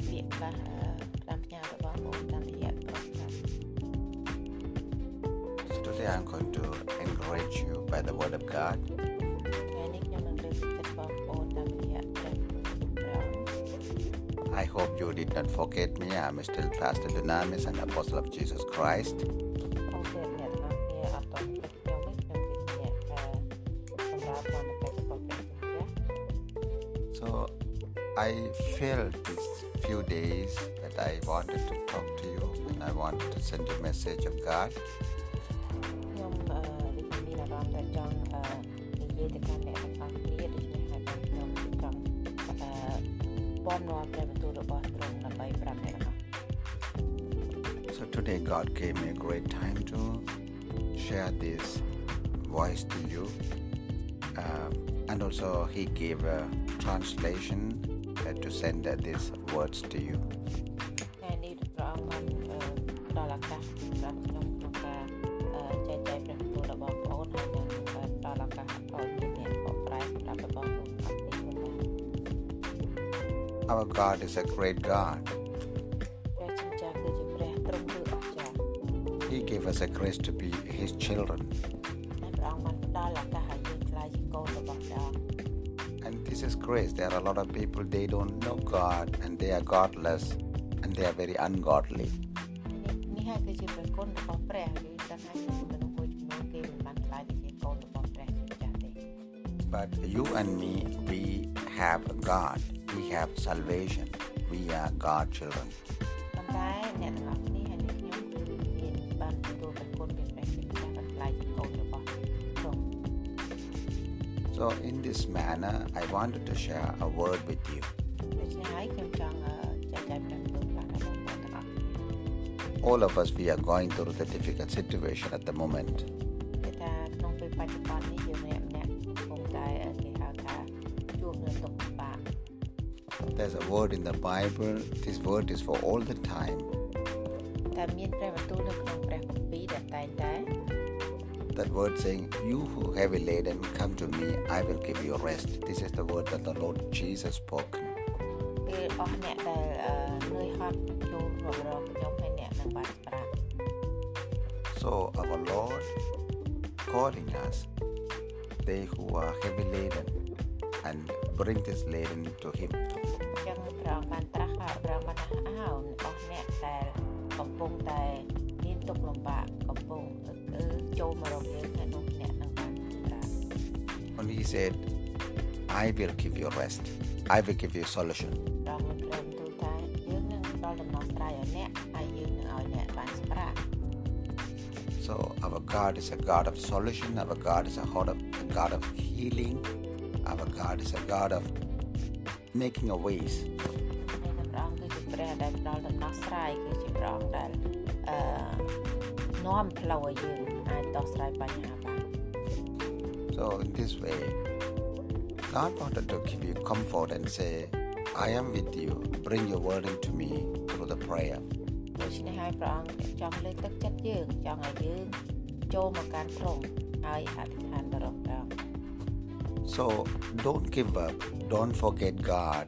ពាក្យខ្លះអឺតាមផ្ញើទៅបងប្អូនតាមរយៈ podcast So today I'm going to encourage you by the word of God. ថ្ងៃនេះខ្ញុំនឹងលើកទឹកចិត្តបងប្អូនតាមរយៈព្រះព្រះអង្គ I hope you did not forget me. I'm still Pastor Dunamis, an apostle of Jesus Christ. អូខេអ្នកទាំងអស់គ្នាអត់តន់ទឹកខ្ញុំនេះខ្ញុំគឺជាអ្នកអឺសម្រាប់តាមបច្ចុប្បន្នព្រះជំនះ So I felt I wanted to talk to you and I wanted to send you a message of God. ខ្ញុំអឺដូចជាមានអារម្មណ៍ថាចង់អឺនិយាយទៅកាន់អ្នកទាំងអស់គ្នាដូច្នេះហើយបានខ្ញុំចង់អឺពំនាំព្រះបន្ទូលរបស់ទ្រង់ដើម្បីប្រាប់អ្នកទាំងអស់ So today God gave me a great time to share this voice to you. Um, and also He gave a translation uh, to send uh, these words to you. our God is a great God. He gave us a grace to be His children. And this is grace. There are a lot of people, they don't know God and they are godless and they are very ungodly. But you and me, we have God We have salvation. We are God children. ប៉ុន្តែអ្នកទាំងអស់គ្នាហើយនឹងខ្ញុំគឺមានបានទទួលព្រះគុណពីព្រះជាម្ចាស់បានខ្លាចជាកូនរបស់ទ្រង់ So in this manner, I wanted to share a word with you. ដូច្នេះហើយខ្ញុំចង់អឺចែកចាយព្រះបន្ទូលខ្លះដល់បងប្អូនទាំងអស់គ្នា All of us, we are going through the difficult situation at the moment. គេថាក្នុងពេលបច្ចុប្បន្ននេះ There's a word in the Bible. This word is for all the time. តែមានព្រះបន្ទូលនៅក្នុងព្រះគម្ពីរដែលតែងតែ That word saying, You who heavy laden, come to me, I will give you rest. This is the word that the Lord Jesus spoke. គឺអស់អ្នកដែលអឺនឿយហត់ចូលរករកខ្ញុំហើយអ្នកនឹងបានស្ប្រាក់ So our Lord calling us, they who are heavy laden, and bring this laden to Him. អញ្ចឹងព្រះអង្គបានត្រាស់ហើយព្រះអង្គបានថាអោអស់អ្នកដែលកំពុងតែមានទុក្ខលំបាកកំពុងគឺចូលមករកយើងហើយនោះអ្នកនឹងបានស្ប្រាក់ And He said, I will give you rest. I will give you solution. ព្រះអង្គបានប្រាប់ទូលថាយើងនឹងផ្ដល់ដំណោះស្រាយឲ្យអ្នកហើយយើងនឹងឲ្យអ្នកបានស្ប្រាក់ So our God is a God of solution. Our God is a God of, a God of healing. Our God is a God of making a ways. ហើយនឹងព្រះអង្គគឺជាព្រះដែលផ្ដល់ដំណោះស្រាយគឺជាព្រះអង្គដែលអឺនាំផ្លូវឲ្យយើងអាចដោះស្រាយបញ្ហាបាន So in this way, God wanted to give you comfort and say, I am with you. Bring your burden to me through the prayer. ដូច្នេះហើយព្រះអង្គចង់លើកទឹកចិត្តយើងចង់ឲ្យយើងចូលមកកាន់ទ្រង់ហើយអធិ So don't give up. Don't forget God.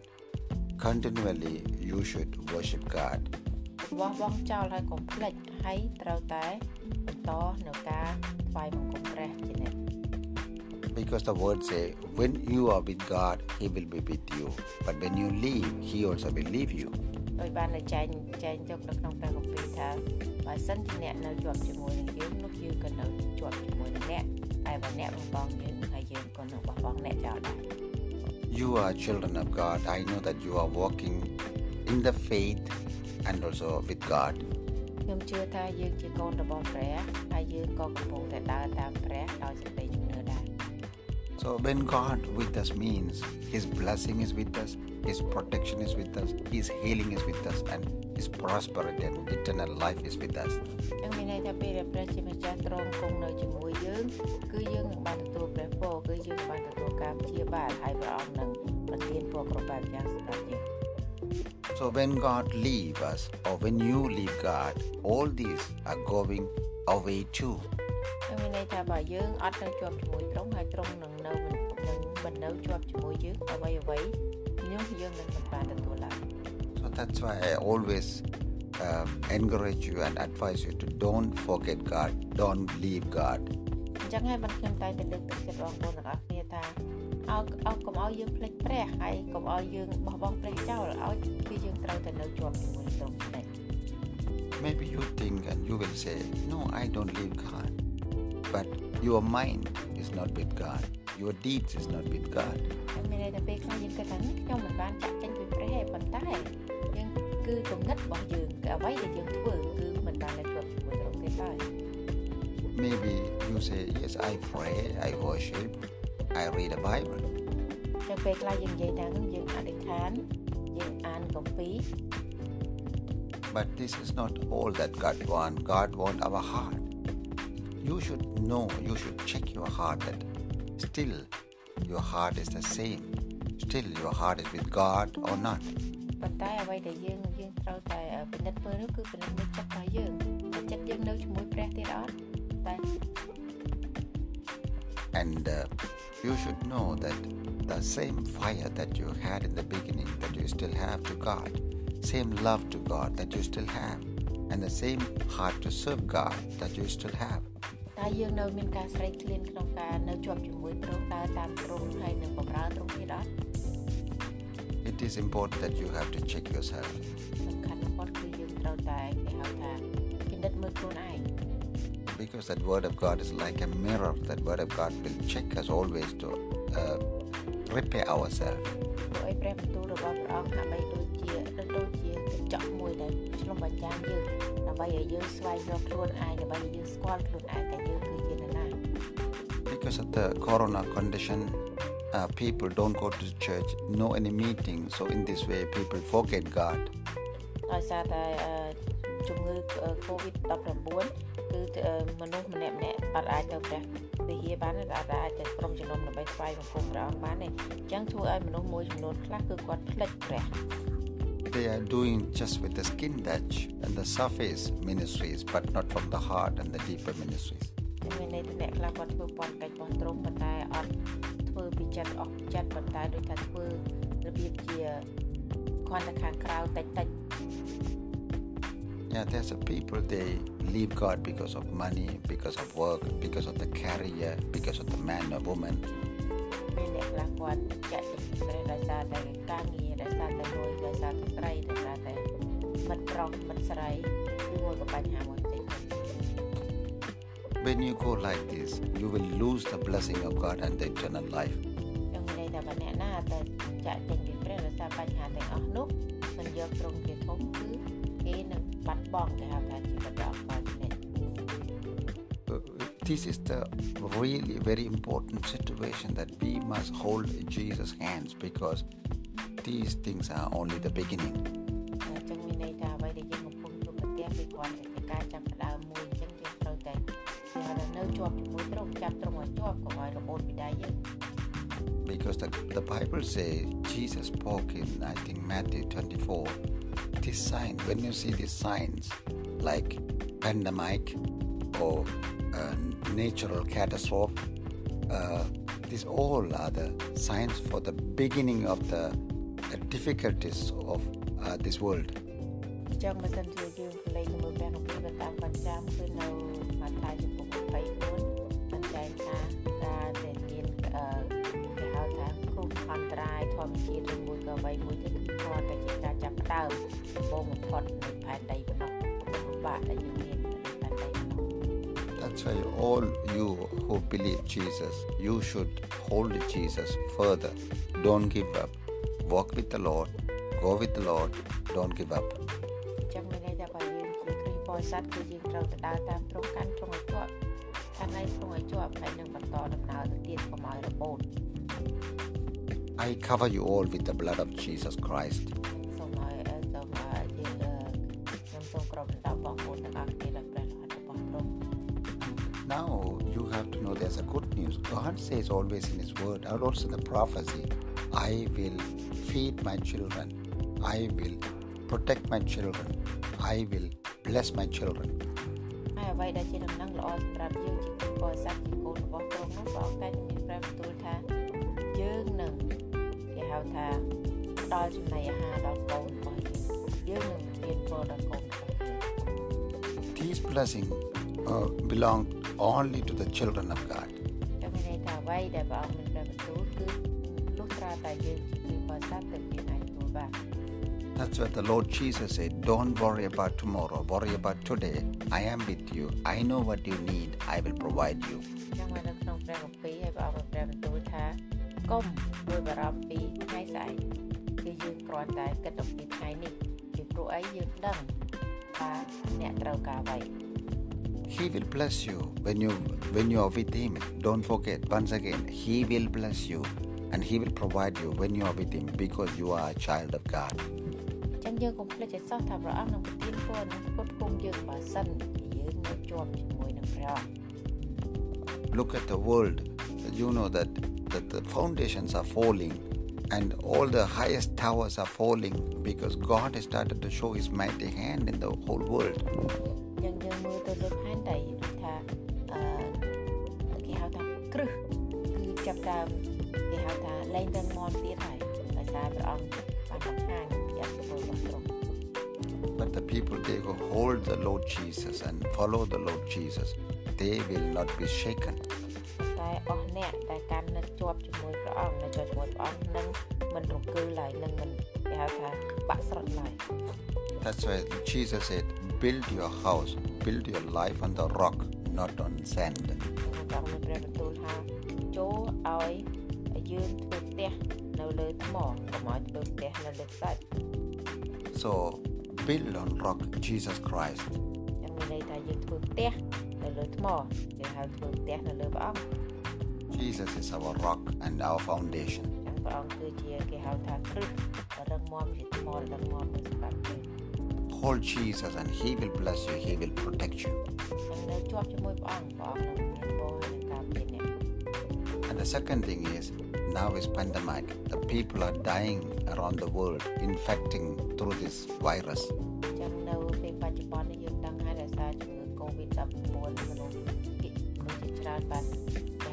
Continually, you should worship God. បោះបង់ចោលហើយកុំភ្លេចហើយត្រូវតែបន្តនៅការថ្វាយបង្គំព្រះជានិច្ច Because the word say, when you are with God, He will be with you. But when you leave, He also will leave you. ដោយបានតែចែងចែងយកនៅក្នុងព្រះគម្ពីរថាបើសិនជាអ្នកនៅជាប់ជាមួយនឹងយើងនោះយើងក៏នៅជាប់ជាមួយនឹងអ្នក តែបើអ្នកបំបងយើងហើយយើងក៏នឹងបោះបង់អ្នកចោលដែរ You are children of God. I know that you are walking in the faith and also with God. ខ្ញុំជឿថាយើងជាកូនរបស់ព្រះហើយយើងក៏កំពុងតែដើរតាមព្រះដោយសេចក្តីជំនឿដែរ So when God with us means His blessing is with us, His protection is with us, His healing is with us, and His prosperity and eternal life is with us. ចឹងមានន័យថាពេលដែលព្រះជាម្ចាស់ទ្រង់គង់នៅជាមួយយើងគឺយើងនឹងបានទទួលព្រះពរគឺយើងបានទទួលការព្យាបាលហើយព្រះអង្គនឹងប្រទានពរគ្រប់បែបយ៉ាងសម្រាប់យើង So when God leave us, or when you leave God, all these are going away too. ចឹងមានន័យថាបើយើងអត់នៅជាប់ជាមួយទ្រង់ហើយទ្រង់នឹងនៅនឹងមិននៅជាប់ជាមួយយើងអ្វីអ្វី នោះយើងនឹងមិនបានទទួលឡើយ So that's why I always um, encourage you and advise you to don't forget God, don't leave God. អញ្ចឹងហើយបានខ្ញុំតែងតែលើកទឹកចិត្តបងប្អូនទាំងអស់គ្នាថាអោអោកុំឲ្យយើងភ្លេចព្រះហើយកុំឲ្យយើងបោះបង់ព្រះចោលឲ្យគឺយើងត្រូវតែនៅជាប់ជាមួយទ្រង់នេះ Maybe you think and you will say, No, I don't leave God. But your mind is not with God, your deeds is not with God. ហើយមានន័យថាពេលខ្លះយើងគិតថាខ្ញុំមិនបានចាក់ចេញពីព្រះទេប៉ុន្តែយើងគឺគំនិតរបស់យើងគឺអ្វីដែលយើងធ្វើគឺមិនបាននៅជាប់ជាមួយទ្រង់ទេឡើយ Maybe you say, Yes, I pray, I worship, I read the Bible. ចឹងពេលខ្លះយើងនិយាយថាយើងអធិដ្ឋានយើងអានគម្ពីរ But this is not all that God wants. God wants our heart. You should know, you should check your heart that still your heart is the same. Still your heart is with God or not. ប៉ុន្តែអ្វីដែលយើងយើងត្រូវតែពិនិត្យមើលនោះគឺពិនិត្យមើលចិត្តរបស់យើងតែចិត្តយើងនៅជាមួយព្រះទៀតអត់តែ And uh, you should know that the same fire that you had in the beginning that you still have to God, same love to God that you still have, and the same heart to serve God that you still have. តែយើងនៅមានការស្រេកឃ្លានក្នុងការនៅជាប់ជាមួយទ្រង់ដើរតាមទ្រង់ហើយនឹងបម្រើទ្រង់ទៀតអត់ It is important that you have to check yourself. សំខាន់បំផុតគឺយើងត្រូវតែគេហៅថាពិនិត្យមើលខ្លួនឯង Because that word of God is like a mirror. That word of God will check us always to uh, repair ourselves. ព្រោះអីព្រះបន្ទូលរបស់ព្រះអង្គហាក់បីដូចជាដូចជាកញ្ចក់មួយដែលឆ្លុះបញ្ចាំងយើងដើម្បីឲ្យយើងស្វែងរកខ្លួនឯងដើម្បីឲ្យយើងស្គាល់ខ្លួនឯងតែយើងគឺជានរណា Because of the corona condition, uh, people don't go to church, no any meeting. So in this way, people forget God. ដោយសារតែអឺជំងឺ COVID-19 គឺអឺមនុស្សម្នាក់ម្នាក់អត់អាចទៅព្រះវិហារបានទេអត់អាចទៅក្រុមជំនុំដើម្បីស្វែងបង្គំព្រះអង្គបានទេអញ្ចឹងធ្វើឲ្យមនុស្សមួយចំនួនខ្លះគឺគាត់ភ្លេចព្រះ They are doing just with the skin touch and the surface ministries, but not from the heart and the deeper ministries. តែមានន័យថាអ្នកខ្លះគាត់ធ្វើប៉ុនកិច្ចរបស់ទ្រង់ប៉ុន្តែអត់ធ្វើពីចិត្តអស់ពីចិត្តប៉ុន្តែដូចថាធ្វើរបៀបជាគាត់ទៅខាងក្រៅតិចតិច Yeah, there's a people they leave God because of money, because of work, because of the career, because of the man or woman. មានអ្នកខ្លះគាត់ចាក់ចេញពីព្រះដោយសារតែការងារដោយសារតែលុយដោយសារតែស្រីដោយសារតែមិត្តប្រុសមិត្តស្រីឬមួយក៏បញ្ហាមួយផ្សេងៗ When you go like this, you will lose the blessing of God and the eternal life. ចឹងមានន័យថាបើអ្នកណាតែចាក់ចេញពីព្រះដោយសារបញ្ហាទាំងអស់នោះមិនយកត្រង់ជាធំគឺគេនឹងបាត់បង់គេហៅថាជីវិតដ៏អកលនេះ Uh, This is the really very important situation that we must hold Jesus' hands because these things are only the beginning. the, the Bible says Jesus spoke in I think Matthew 24. This sign, when you see these signs like pandemic or uh, natural catastrophe, uh, these all are the signs for the beginning of the uh, difficulties of uh, this world. អញ្ចឹងបើសិនជាយើងកលេចមើលព្រះគម្ពីរទៅតាមបញ្ចាំគឺនៅ That's why all you who believe Jesus, you should hold Jesus further. Don't give up. Walk with the Lord. Go with the Lord. Don't give up. អញ្ចឹងមានន័យថាបើយើងជាគ្រីស្ទបរិស័ទគឺយើងត្រូវទៅដើរតាមទ្រង់កាន់ទ្រង់ឲ្យជាប់ខាងណា ឲ្យទ្រង់ឲ្យជាប់ហើយនឹងបន្តដំណើរទៅទៀតកុំឲ្យរបូត I cover you all with the blood of Jesus Christ. សូមគ្របដណ្ដប់បងប្អូនទាំងអស់គ្នាដោយព្រះរហ័តរបស់ទ្រង់ Now you have to know there's a good news. God says always in His Word, and also in the prophecy, I will feed my children, I will protect my children, I will bless my children. ហើយអ្វីដែលជាដំណឹងល្អសម្រាប់យើងជាកូនបរិស័ទជាកូនរបស់ទ្រង់នោះព្រះអង្គតែងមានព្រះបន្ទូលថាយើងនឹងគេហៅថាផ្ដល់ចំណីអាហារដល់កូនរបស់យើងយើងនឹងមានពរដល់កូនរបស់យើង These blessings uh, belong only to the children of God. ចាំមានន័យថាអ្វីដែលព្រះអង្គមានព្រះបន្ទូលគឺលុះត្រាតែយើងជាគ្រីស្ទបរិស័ទទៅមានអាចទទួលបាន That's what the Lord Jesus said. Don't worry about tomorrow, worry about today. I am with you. I know what you need. I will provide you. ចឹងមកនៅក្នុងព្រះគម្ពីរហើយព្រះអង្គមានព្រះបន្ទូលថាកុំព្រួយបារម្ភពីថ្ងៃស្អែកគឺយើងគ្រាន់តែគិតអំពីថ្ងៃនេះពីព្រោះអីយើងដឹងថា អ្នកត្រូវការអ្វី He will bless you when you when you are with him. Don't forget once again, he will bless you and he will provide you when you are with him because you are a child of God. ចឹងយើងកុំភ្លេចឲ្យសោះថាព្រះអង្គនឹងប្រទានពរនិងផ្គត់ផ្គង់យើងបើសិនជាយើងនៅជាប់ជាមួយនឹងព្រះអង្គ Look at the world. You know that, that the foundations are falling and all the highest towers are falling because God has started to show His mighty hand in the whole world. But the people they who hold the Lord Jesus and follow the Lord Jesus, they will not be shaken. ង្គើឡើយនឹងមិនគេហៅថាបាក់ស្រុតឡើយ That's why Jesus said, Build your house, build your life on the rock, not on sand. ព្រះអង្គមានព្រះបន្ទូលថាចូលឲ្យយើងធ្វើផ្ទះនៅលើថ្មកុំឲ្យធ្វើផ្ទះនៅលើខ្សាច់ So build on rock Jesus Christ. ចឹងមានន័យថាយើងធ្វើផ្ទះនៅលើថ្មគេហៅធ្វើផ្ទះនៅលើព្រះអង្គ Jesus is our rock and our foundation. ចឹងព្រះអង្គគឺជាគេហៅថាគ្រឹះដ៏រឹងមាំជាថ្មដ៏រឹងមាំមួយសម្រាប់យើង Hold Jesus and He will bless you, He will protect you. ចឹងនៅជាប់ជាមួយព្រះអង្គព្រះអង្គនឹងមានពរហើយនឹងការពារអ្នក And the second thing is, now is pandemic. The people are dying around the world, infecting through this virus. ចឹងនៅពេលបច្ចុប្បន្ននេះយើងដឹងហើយដោយសារជំងឺ Covid-19 មនុស្សភាគមនុស្សជាច្រើនបាន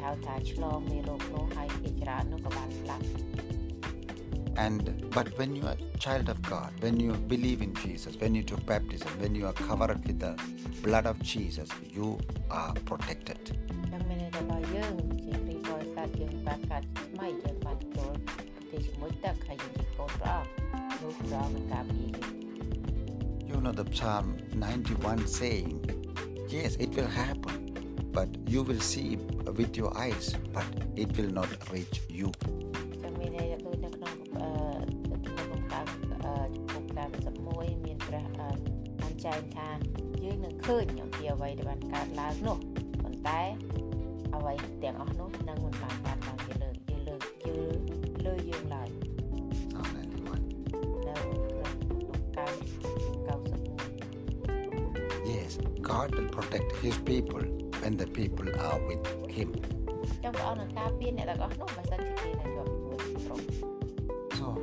គេហៅថាឆ្លងមេរោគនោះហើយភាគច្រើននោះក៏បានស្លាប់ And but when you are a child of God, when you believe in Jesus, when you took baptism, when you are covered with the blood of Jesus, you are protected. ចឹងមានន័យថាបើយើងជាគ្រីស្ទបរិស័ទយើងបានកើតជាថ្មីយើងបានទទួលប្រទេសជាមួយទឹកហើយយើងជាកូនព្រះអង្គនោះព្រះអង្គនឹងការពារយើង You know the Psalm 91 saying, Yes, it will happen, but you will see it with your eyes, but it will not reach you. Yes, God will protect His people and the people are with him. So,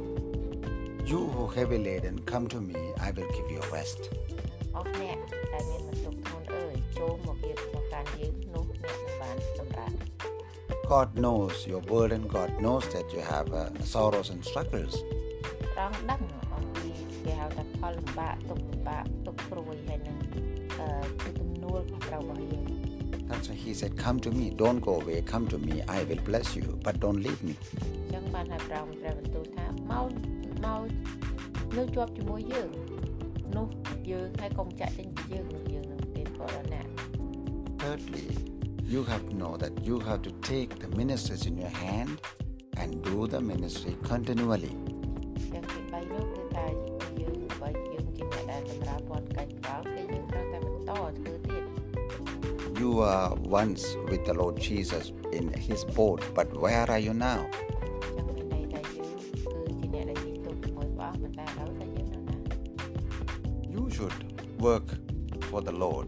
you who heavy laden, come to me, I will give you rest. God knows your burden, God knows that you have uh, sorrows and struggles. That's why He said, Come to me, don't go away, come to me, I will bless you, but don't leave me. អញ្ចឹងបានឲ្យព្រះអង្គព្រះបន្ទូលថាមកមកនៅជាប់ជាមួយយើងនោះយើងហើយកុំចាក់ចេញពីយើងនោះយើងនឹងមានបរណៈ Thirdly, you have to know that you have to take the ministries in your hand and do the ministry continually. ចឹងទី3នោះគឺថាយើងបើយើងជាអ្នកដែលបម្រើព័ន្ធកិច្ចក្រោមគឺយើងត្រូវតែបន្តធ្វើទៀត You you were once with the Lord Jesus in his boat, but where are you now? ចឹងមានន័យថាយើងគឺជាអ្នកដែលជិះទូកជាមួយព្រះអង្គប៉ុន្តែឥឡូវថាយើងនៅណា You should work for the Lord.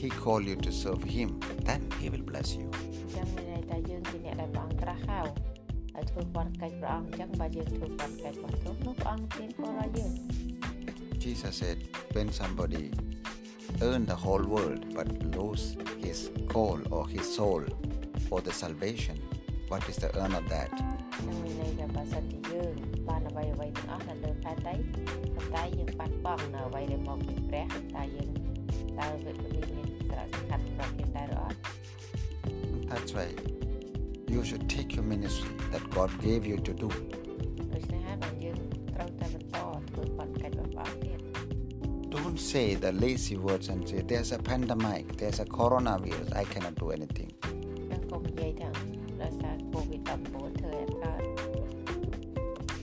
He called you to serve him, then he will bless you. អញ្ចឹងមានន័យថាយើងជាអ្នកដែលព្រះអង្គត្រាស់ហៅហើយធ្វើបន់កិច្ចព្រះអង្គអញ្ចឹងបើយើងធ្វើបន់កិច្ចរបស់ទ្រង់នោះព្រះអង្គទានពរឲ្យយើង Jesus said, when somebody earn the whole world but lose his call or his soul for the salvation, what is the earn of that? នឹងមានន័យថាបើសិនជាយើងបានអ្វីអ្វីទាំងអស់នៅលើផែនដីប៉ុន្តែយើងបាត់បង់នៅអ្វីដែលមកពីព្រះតើយើងតើវាមានសារៈសំខាន់សម្រាប់យើងដែរឬអត់ That's why you should take your ministry that God gave you to do. Don't say the lazy words and say, There's a pandemic, there's a coronavirus, I cannot do anything. ចឹងកុំនិយាយថាដោយសារ COVID-19 ធ្វើឲ្យកើត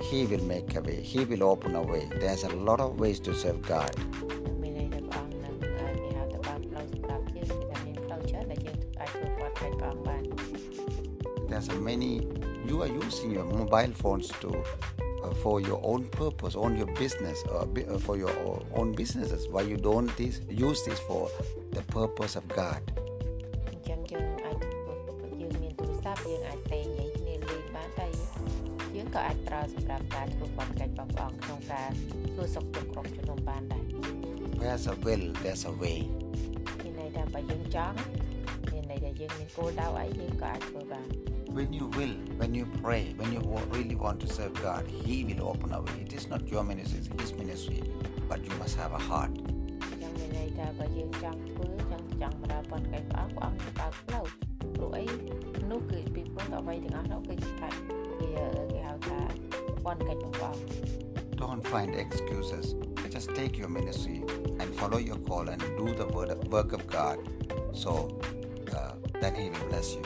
He will make a way, He will open a way. There's a lot of ways to serve God. នឹងមានន័យថាព្រះអង្គនឹងអឺគេហៅថាបានផ្លូវសម្រាប់យើងគឺថាមានផ្លូវច្រើនដែលយើងអាចធ្វើបន់កិច្ចព្រះអង្គបាន There's a many, you are using your mobile phones to. Uh, for your own purpose, on your business, or bi- uh, for your o- own businesses. Why you don't this, use this for the purpose of God? អញ្ចឹងយើងអាចធ្វើយើងមានទូរស័ព្ទយើងអាចតែនិយាយគ្នាលេងបានតែយើងក៏អាចប្រើសម្រាប់ការធ្វើបន់កិច្ចរបស់ព្រះអង្គក្នុងការសួរសុខទុក្ខក្រុមជំនុំបានដែរ Where's a will, there's a way. មានន័យថាបើយើងចង់មានន័យថាយើងមានគោលដៅអីយើងក៏អាចធ្វើបាន When you will, when you pray, when you wa- really want to serve God, He will open a way. It is not your ministry, it's His ministry, but you must have a heart. អញ្ចឹងមានន័យថាបើយើងចង់ធ្វើចង់ចង់ប្រើបន់កិច្ចព្រះអង្គព្រះអង្គនឹងបើកផ្លូវព្រោះអីនោះគឺពីព្រោះអ្វីទាំងអស់នោះគឺជាការជាគេហៅថាបន់កិច្ចរបស់ព្រះអង្គ Don't find excuses. Just take your ministry and follow your call and do the word, work of God. So uh, then He will bless you.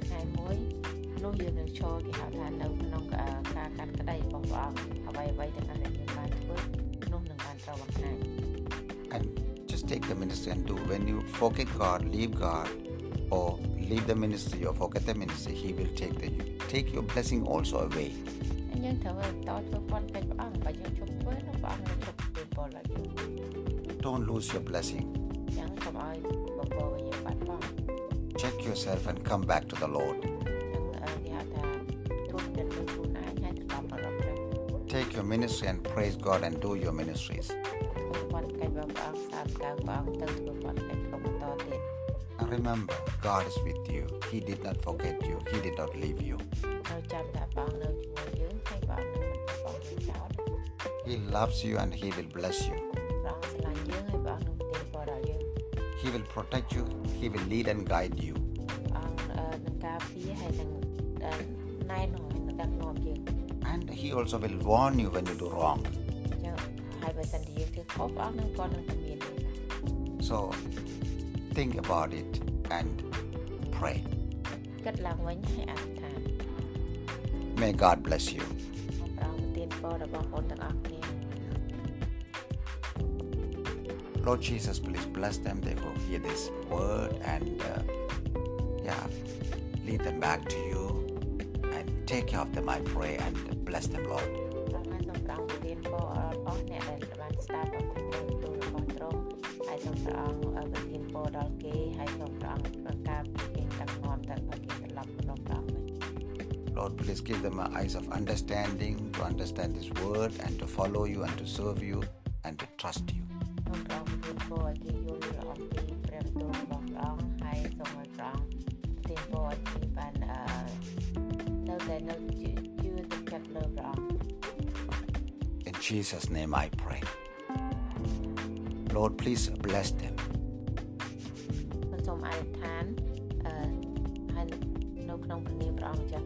ចឹងមានន័យថាដល់ថ្ងៃមួយនោះយើងនឹងឈរគេហៅថានៅក្នុងការកាត់ក្តីរបស់ព្រះអង្គអ្វីអ្វីទាំងអស់ដែលយើងបានធ្វើនោះនឹងបានត្រូវបង្ហាញ And just take the ministry and do. When you forget God, leave God, or leave the ministry or forget the ministry, He will take the take your blessing also away. ហើយយើងត្រូវតធ្វើប៉ុនកិច្ចព្រះអង្គបើយើងជប់ធ្វើនោះព្រះអង្គនឹងជប់ពេលពលឲ្យយើង Don't lose your blessing. ចឹងកុំឲ្យបំពើឲ្យយើងបាត់បង់ check yourself and come back to the Lord. Take your ministry and praise God and do your ministries. And remember, God is with you. He did not forget you, He did not leave you. He loves you and He will bless you. protect you, He will lead and guide you. And He also will warn you when you do wrong. So think about it and pray. May God bless you. Lord Jesus, please bless them. They will hear this word and uh, yeah, lead them back to you and take care of them, I pray, and bless them, Lord. Lord, please give them eyes of understanding to understand this word and to follow you and to serve you and to trust you. សូមព្រះអង្គប្រទានពរឲ្យគេយល់អំពីព្រះបន្ទូលរបស់ព្រះអង្គហើយសូមឲ្យព្រះអង្គប្រទានពរឲ្យគេបានអឺនៅតែនៅជឿជឿទឹកចិត្តលើព្រះអង្គ In Jesus' name I pray. Lord, please bless them. សូមអធិដ្ឋានអឺហើយនៅក្នុងព្រះនាមព្រះអង្គម្ចាស់